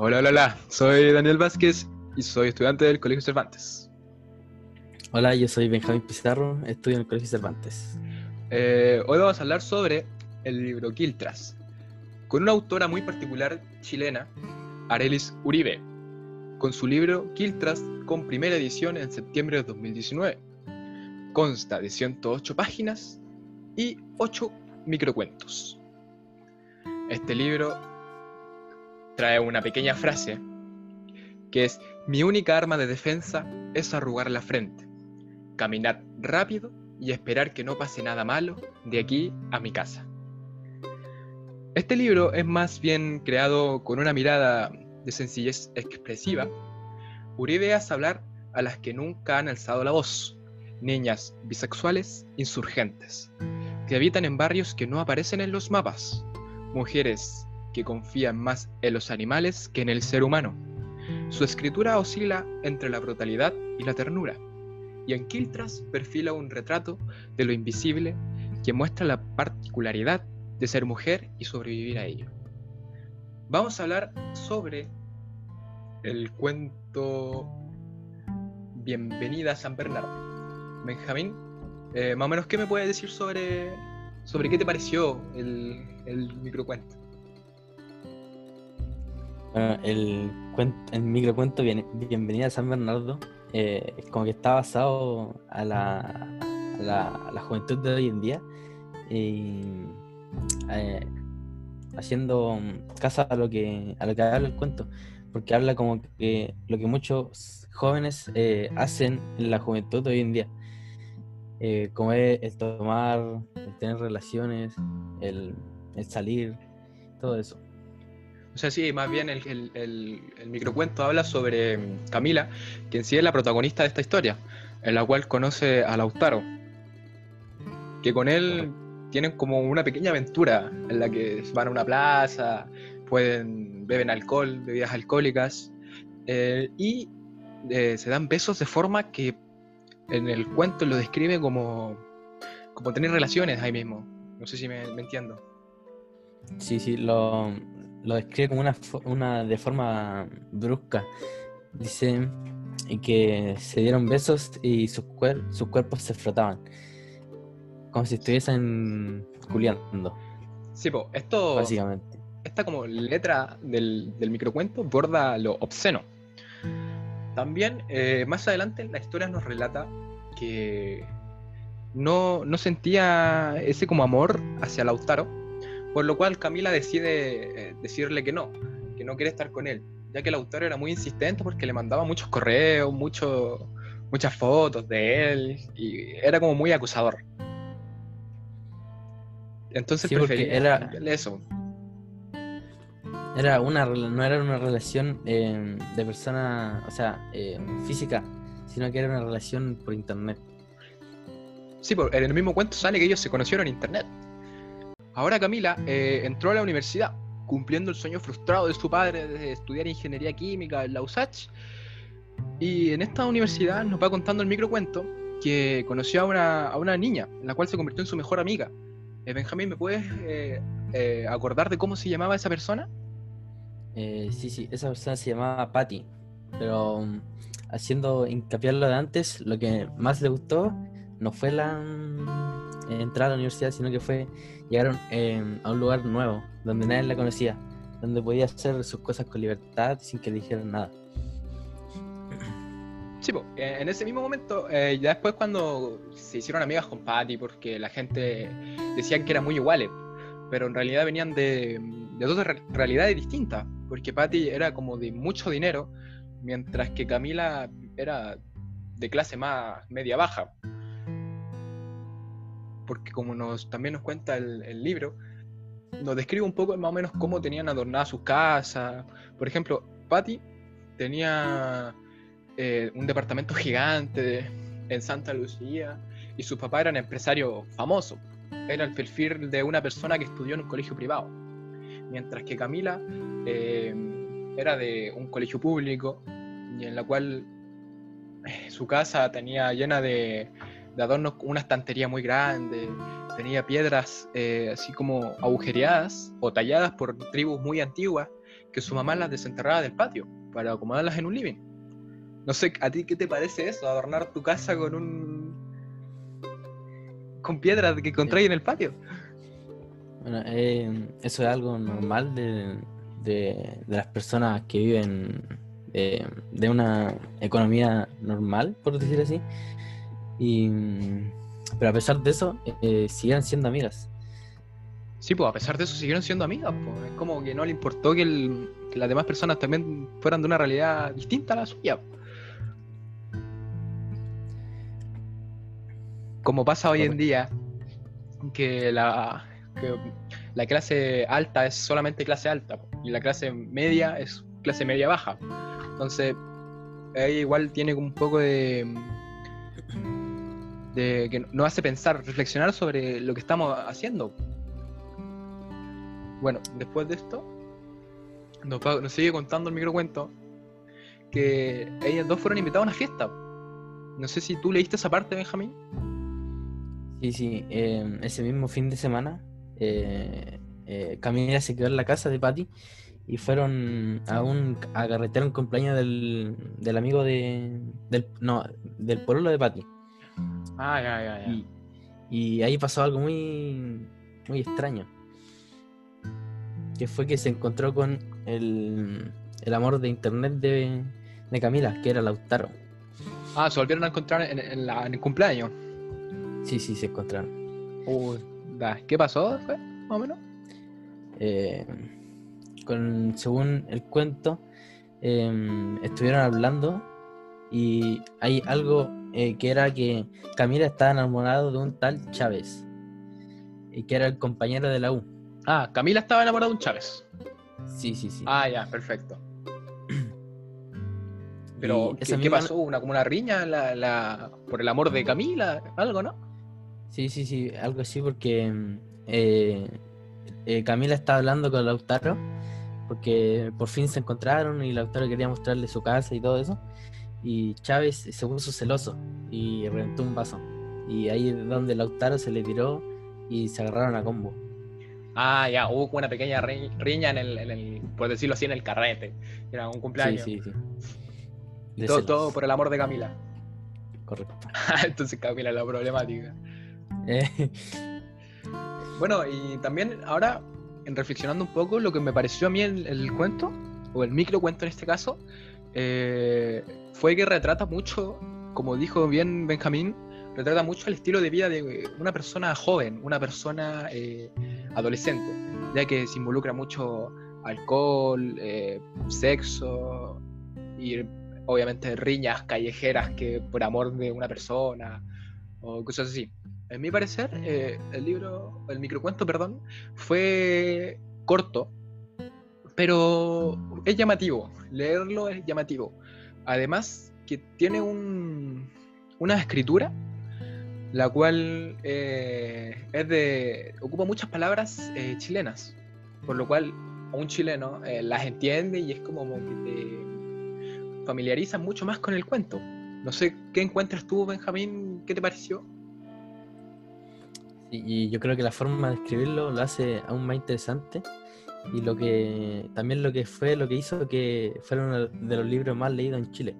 Hola, hola, hola. Soy Daniel Vázquez y soy estudiante del Colegio Cervantes. Hola, yo soy Benjamín Pizarro, estudio en el Colegio Cervantes. Eh, hoy vamos a hablar sobre el libro Quiltras, con una autora muy particular chilena, Arelis Uribe, con su libro Quiltras con primera edición en septiembre de 2019. Consta de 108 páginas y 8 microcuentos. Este libro trae una pequeña frase que es mi única arma de defensa es arrugar la frente, caminar rápido y esperar que no pase nada malo de aquí a mi casa. Este libro es más bien creado con una mirada de sencillez expresiva. Uribe hace hablar a las que nunca han alzado la voz, niñas bisexuales insurgentes, que habitan en barrios que no aparecen en los mapas, mujeres que confían más en los animales que en el ser humano. Su escritura oscila entre la brutalidad y la ternura, y en Quiltras perfila un retrato de lo invisible que muestra la particularidad de ser mujer y sobrevivir a ello. Vamos a hablar sobre el cuento Bienvenida a San Bernardo. Benjamín, eh, más o menos, ¿qué me puedes decir sobre, sobre qué te pareció el, el microcuento? Bueno, el, cuento, el microcuento Bienvenida a San Bernardo. Eh, como que está basado a la, la, juventud de hoy en día. Y eh, haciendo caso a lo que a lo que habla el cuento. Porque habla como que lo que muchos jóvenes eh, hacen en la juventud de hoy en día. Como es el tomar el tener relaciones el, el salir todo eso o sea, sí, más bien el, el, el, microcuento habla sobre mm, Camila, quien sí es la protagonista de esta historia, en la cual conoce a Lautaro, que con él tienen como una pequeña aventura en la que van a una plaza, pueden beben alcohol, bebidas alcohólicas, eh, y eh, se dan besos de forma que en el cuento lo describe como, como tener relaciones ahí mismo. No sé si me, me entiendo. Sí, sí, lo, lo describe como una, una de forma brusca. Dice que se dieron besos y sus, cuer sus cuerpos se frotaban. Como si estuviesen culiando. Sí, pues, esto. Básicamente. Esta como letra del, del microcuento borda lo obsceno. También, eh, más adelante, la historia nos relata que no, no sentía ese como amor hacia Lautaro, por lo cual Camila decide eh, decirle que no, que no quiere estar con él, ya que el autor era muy insistente porque le mandaba muchos correos, muchos muchas fotos de él y era como muy acusador. Entonces Sí, prefería era- eso. Era una, no era una relación eh, de persona, o sea, eh, física, sino que era una relación por internet. Sí, en el mismo cuento sale que ellos se conocieron en internet. Ahora Camila eh, entró a la universidad, cumpliendo el sueño frustrado de su padre de estudiar ingeniería química en la USACH. Y en esta universidad nos va contando el microcuento que conoció a una, a una niña, la cual se convirtió en su mejor amiga. Eh, Benjamín, ¿me puedes eh, eh, acordar de cómo se llamaba esa persona? Eh, sí, sí, esa persona se llamaba Patty, pero mm, haciendo hincapié lo de antes, lo que más le gustó no fue la entrada a la universidad, sino que fue llegar eh, a un lugar nuevo, donde nadie la conocía, donde podía hacer sus cosas con libertad sin que le dijeran nada. Sí, eh, en ese mismo momento, eh, ya después cuando se hicieron amigas con Patty, porque la gente decían que eran muy iguales, pero en realidad venían de, de dos re- realidades distintas, porque Patty era como de mucho dinero, mientras que Camila era de clase más media baja. Porque como nos, también nos cuenta el, libro, nos describe un poco más o menos cómo tenían adornadas sus casas. Por ejemplo, Patty tenía eh, un departamento gigante en Santa Lucía y sus papás eran empresarios famosos. Era el perfil de una persona que estudió en un colegio privado. Mientras que Camila eh, era de un colegio público y en la cual eh, su casa tenía llena de, de adornos, una estantería muy grande, tenía piedras eh, así como agujereadas o talladas por tribus muy antiguas que su mamá las desenterraba del patio para acomodarlas en un living. No sé, ¿a ti qué te parece eso? Adornar tu casa con un. con piedras que encontráis en el patio. Bueno, eh, eso es algo normal de, de- de las personas que viven eh, de una economía normal, por decir así. Y, mm, pero a pesar de eso, eh, siguen siendo amigas. Sí, pues a pesar de eso siguieron siendo amigas. Pues. Es como que no le importó que, el- que las demás personas también fueran de una realidad distinta a la suya. Como pasa hoy en día, que la, que la clase alta es solamente clase alta y la clase media es clase media baja. Entonces, ahí igual tiene un poco de, que nos hace pensar, reflexionar sobre lo que estamos haciendo. Bueno, después de esto, nos, sigue contando el microcuento que ellas dos fueron invitadas a una fiesta. No sé si tú leíste esa parte, Benjamín. Sí, sí, eh, ese mismo fin de semana, eh, eh, Camila se quedó en la casa de Patty y fueron a un a carretear un cumpleaños del, del amigo de del no del pololo de Patty Ah, ya, ya, ya. y, y ahí pasó algo muy muy extraño que fue que se encontró con el, el amor de internet de, de Camila que era Lautaro Ah, se volvieron a encontrar en, en la- en el cumpleaños. sí sí se encontraron Uy, da, ¿Qué pasó después, más o menos? eh, con, según el cuento, eh, estuvieron hablando y hay algo eh, que era que Camila estaba enamorado de un tal Chávez y que era el compañero de la U. Ah, Camila estaba enamorada de un Chávez. Sí, sí, sí. Ah, ya, perfecto. Pero, ¿qué, pasó? ¿Una, como una riña la, la- por el amor de Camila? ¿Algo, no? Sí, sí, sí, algo así porque mm, eh, eh, Camila estaba hablando con Lautaro porque por fin se encontraron y Lautaro quería mostrarle su casa y todo eso y Chávez se puso celoso y reventó un vaso y ahí es donde Lautaro se le tiró y se agarraron a combo. Ah, ya, hubo una pequeña ri- riña en el, en el- por decirlo así, en el carrete. Era un Sí, cumpleaños. sí, sí. Y De todo, todo por el amor de Camila. Correcto. Entonces Camila la problemática. Eh, Bueno, y también ahora, en reflexionando un poco, lo que me pareció a mí el, el cuento, o el microcuento en este caso, eh, fue que retrata mucho, como dijo bien Benjamín, retrata mucho el estilo de vida de una persona joven, una persona eh, adolescente, ya que se involucra mucho alcohol, eh, sexo y obviamente riñas callejeras que por amor de una persona o cosas así. En mi parecer, eh, el libro, el microcuento, perdón, fue corto, pero es llamativo. Leerlo es llamativo. Además, que tiene un, una escritura, la cual eh, es de, ocupa muchas palabras eh, chilenas, por lo cual un chileno eh, las entiende y es como que te familiariza mucho más con el cuento. No sé qué encuentras tú, Benjamín, ¿qué te pareció? y yo creo que la forma de escribirlo lo hace aún más interesante y lo que también lo que fue lo que hizo que fuera uno de los libros más leídos en Chile.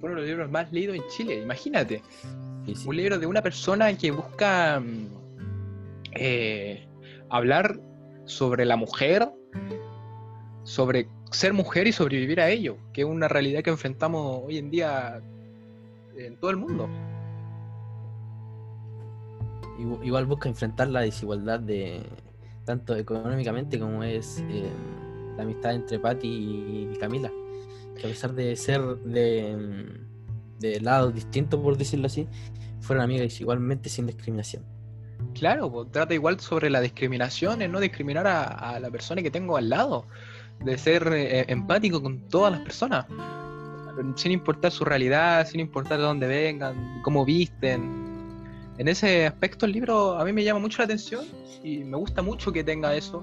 Fueron los libros más leídos en Chile, imagínate. Sí, sí. Un libro de una persona que busca mm, eh, hablar sobre la mujer, sobre ser mujer y sobrevivir a ello, que es una realidad que enfrentamos hoy en día en todo el mundo. Igu- Igual busca enfrentar la desigualdad de tanto económicamente como es eh, la amistad entre Patty y Camila. Que a pesar de ser de, mm, de lados distintos, por decirlo así, fueron amigas igualmente sin discriminación. Claro, pues, trata igual sobre la discriminación, en no discriminar a, la persona que tengo al lado, de ser eh, empático con todas las personas, sin importar su realidad, sin importar de dónde vengan, cómo visten. En ese aspecto el libro a mí me llama mucho la atención y me gusta mucho que tenga eso,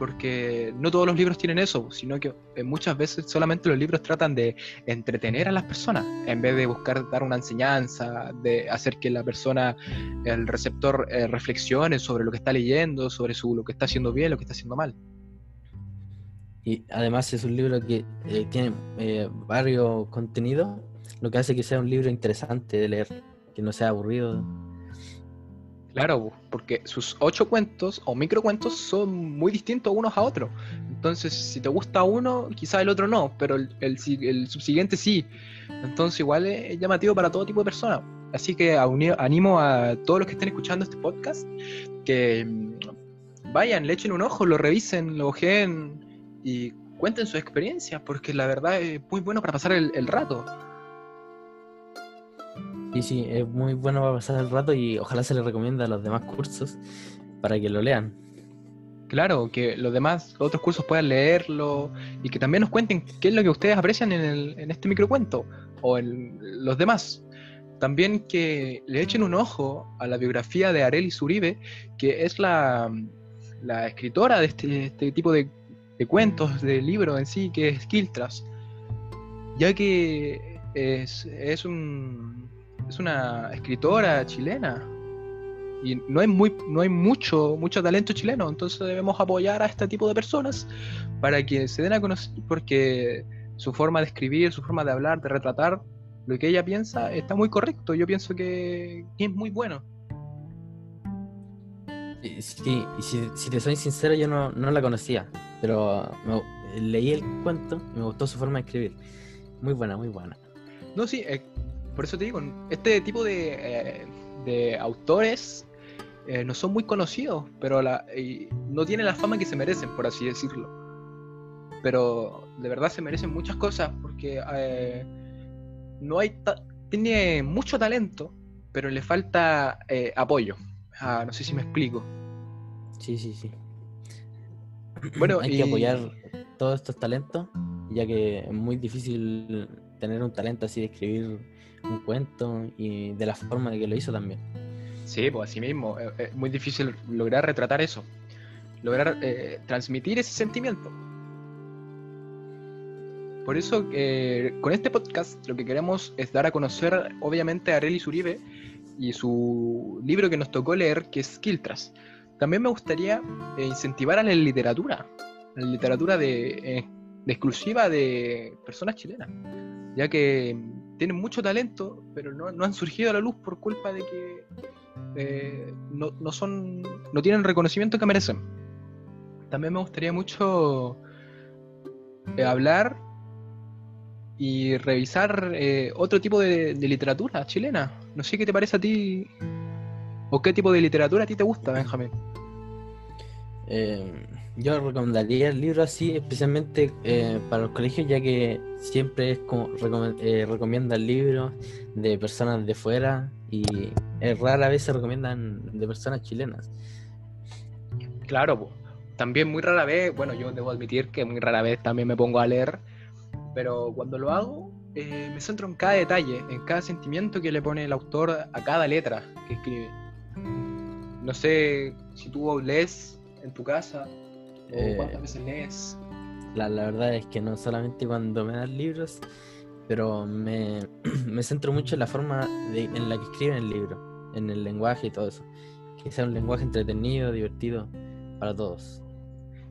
porque no todos los libros tienen eso, sino que eh, muchas veces solamente los libros tratan de entretener a las personas, en vez de buscar dar una enseñanza, de hacer que la persona el receptor eh, reflexione sobre lo que está leyendo, sobre su, lo que está haciendo bien, lo que está haciendo mal. Y además es un libro que eh, tiene varios contenidos, lo que hace que sea un libro interesante de leer, que no sea aburrido. Claro, porque sus ocho cuentos o microcuentos son muy distintos unos a otros. Entonces, si te gusta uno, quizá el otro no, pero el, el, el subsiguiente sí. Entonces, igual es llamativo para todo tipo de personas. Así que animo a todos los que estén escuchando este podcast que mm, vayan, le echen un ojo, lo revisen, lo ojeen y cuenten su experiencia, porque la verdad es muy bueno para pasar el rato. Sí, sí, es muy bueno para pasar el rato y ojalá se le recomienda a los demás cursos para que lo lean. Claro, que los demás, otros cursos puedan leerlo y que también nos cuenten qué es lo que ustedes aprecian en, el, en este microcuento o en los demás. También que le echen un ojo a la biografía de Arelis Uribe, que es la, escritora de este, este tipo de, cuentos, de libros en sí, que es Kiltras, ya que es, un, es una escritora chilena y no hay, muy, no hay mucho, mucho talento chileno, entonces debemos apoyar a este tipo de personas para que se den a conocer, porque su forma de escribir, su forma de hablar, de retratar, lo que ella piensa está muy correcto. Yo pienso que, es muy bueno. Sí, y si, te soy sincero, yo no, la conocía, pero leí el cuento y me gustó su forma de escribir. Muy buena, muy buena. No, sí, eh, por eso te digo, este tipo de, eh, autores eh, no son muy conocidos, pero la, no tienen la fama que se merecen, por así decirlo. Pero de verdad se merecen muchas cosas porque no hay tiene mucho talento, pero le falta eh, apoyo. Ah, no sé si me explico. Sí, sí, sí. Bueno, hay que apoyar todos estos talentos, ya que es muy difícil tener un talento así de escribir un cuento y de la forma de que lo hizo también. Sí, pues así mismo, es, eh, muy difícil lograr retratar eso, lograr eh, transmitir ese sentimiento. Por eso, eh, con este podcast, lo que queremos es dar a conocer, obviamente, a Arelis Uribe y su libro que nos tocó leer, que es Kiltras. También me gustaría eh, incentivar a la literatura, la literatura de, eh, exclusiva de personas chilenas, ya que tienen mucho talento, pero no, han surgido a la luz por culpa de que no, no, son, no tienen el reconocimiento que merecen. También me gustaría mucho hablar y revisar eh, otro tipo de, literatura chilena. No sé qué te parece a ti o qué tipo de literatura a ti te gusta, Benjamín. Eh, yo recomendaría el libro así, especialmente eh, para los colegios, ya que siempre es como recomiendan libros de personas de fuera y rara vez se recomiendan de personas chilenas. Claro, también muy rara vez, bueno, yo debo admitir que muy rara vez también me pongo a leer pero cuando lo hago, eh, me centro en cada detalle, en cada sentimiento que le pone el autor a cada letra que escribe. No sé si tú lees en tu casa o eh, cuántas veces lees. La, la, verdad es que no solamente cuando me dan libros, pero me, me centro mucho en la forma en la que escriben el libro, en el lenguaje y todo eso. Que sea un lenguaje entretenido, divertido para todos.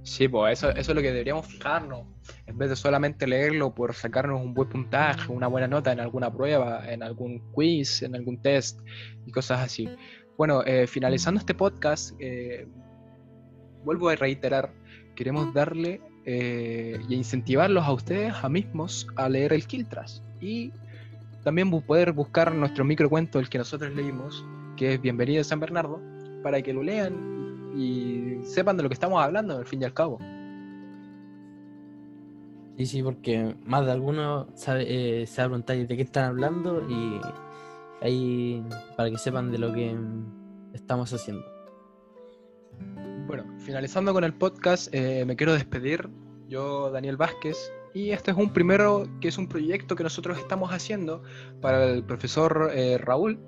Sí, pues eso, eso es lo que deberíamos fijarnos, en vez de solamente leerlo por sacarnos un buen puntaje, una buena nota en alguna prueba, en algún quiz, en algún test y cosas así. Bueno, eh, finalizando este podcast, eh, vuelvo a reiterar, queremos darle eh, y incentivarlos a ustedes a mismos a leer el Kiltras y también poder buscar nuestro microcuento, el que nosotros leímos, que es Bienvenido a San Bernardo, para que lo lean y sepan de lo que estamos hablando, al fin y al cabo. Sí, sí, porque más de alguno sabe, eh, a preguntar de qué están hablando y ahí para que sepan de lo que estamos haciendo. Bueno, finalizando con el podcast, eh, me quiero despedir. Yo, Daniel Vázquez, y este es un primero que es un proyecto que nosotros estamos haciendo para el profesor eh, Raúl,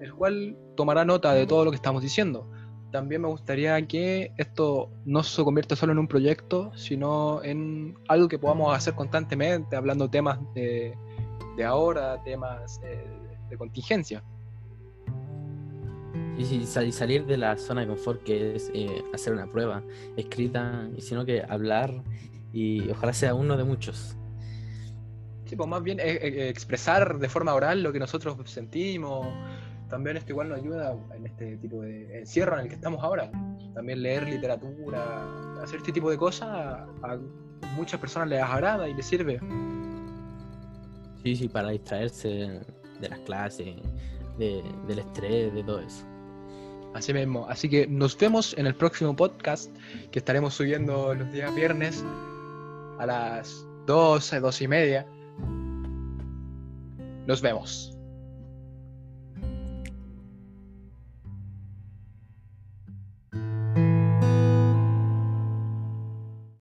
el cual tomará nota de todo lo que estamos diciendo también me gustaría que esto no se convierta solo en un proyecto, sino en algo que podamos hacer constantemente, hablando temas de, ahora, temas eh, de contingencia. Y salir de la zona de confort que es eh, hacer una prueba escrita, y sino que hablar y ojalá sea uno de muchos. Sí, pues más bien eh, eh, expresar de forma oral lo que nosotros sentimos. También esto igual nos ayuda en este tipo de encierro en el que estamos ahora. También leer literatura, hacer este tipo de cosas a muchas personas les agrada y les sirve. Sí, sí, para distraerse de las clases, del estrés, de todo eso. Así mismo. Así que nos vemos en el próximo podcast que estaremos subiendo los días viernes a las 12, 12 y media. Nos vemos.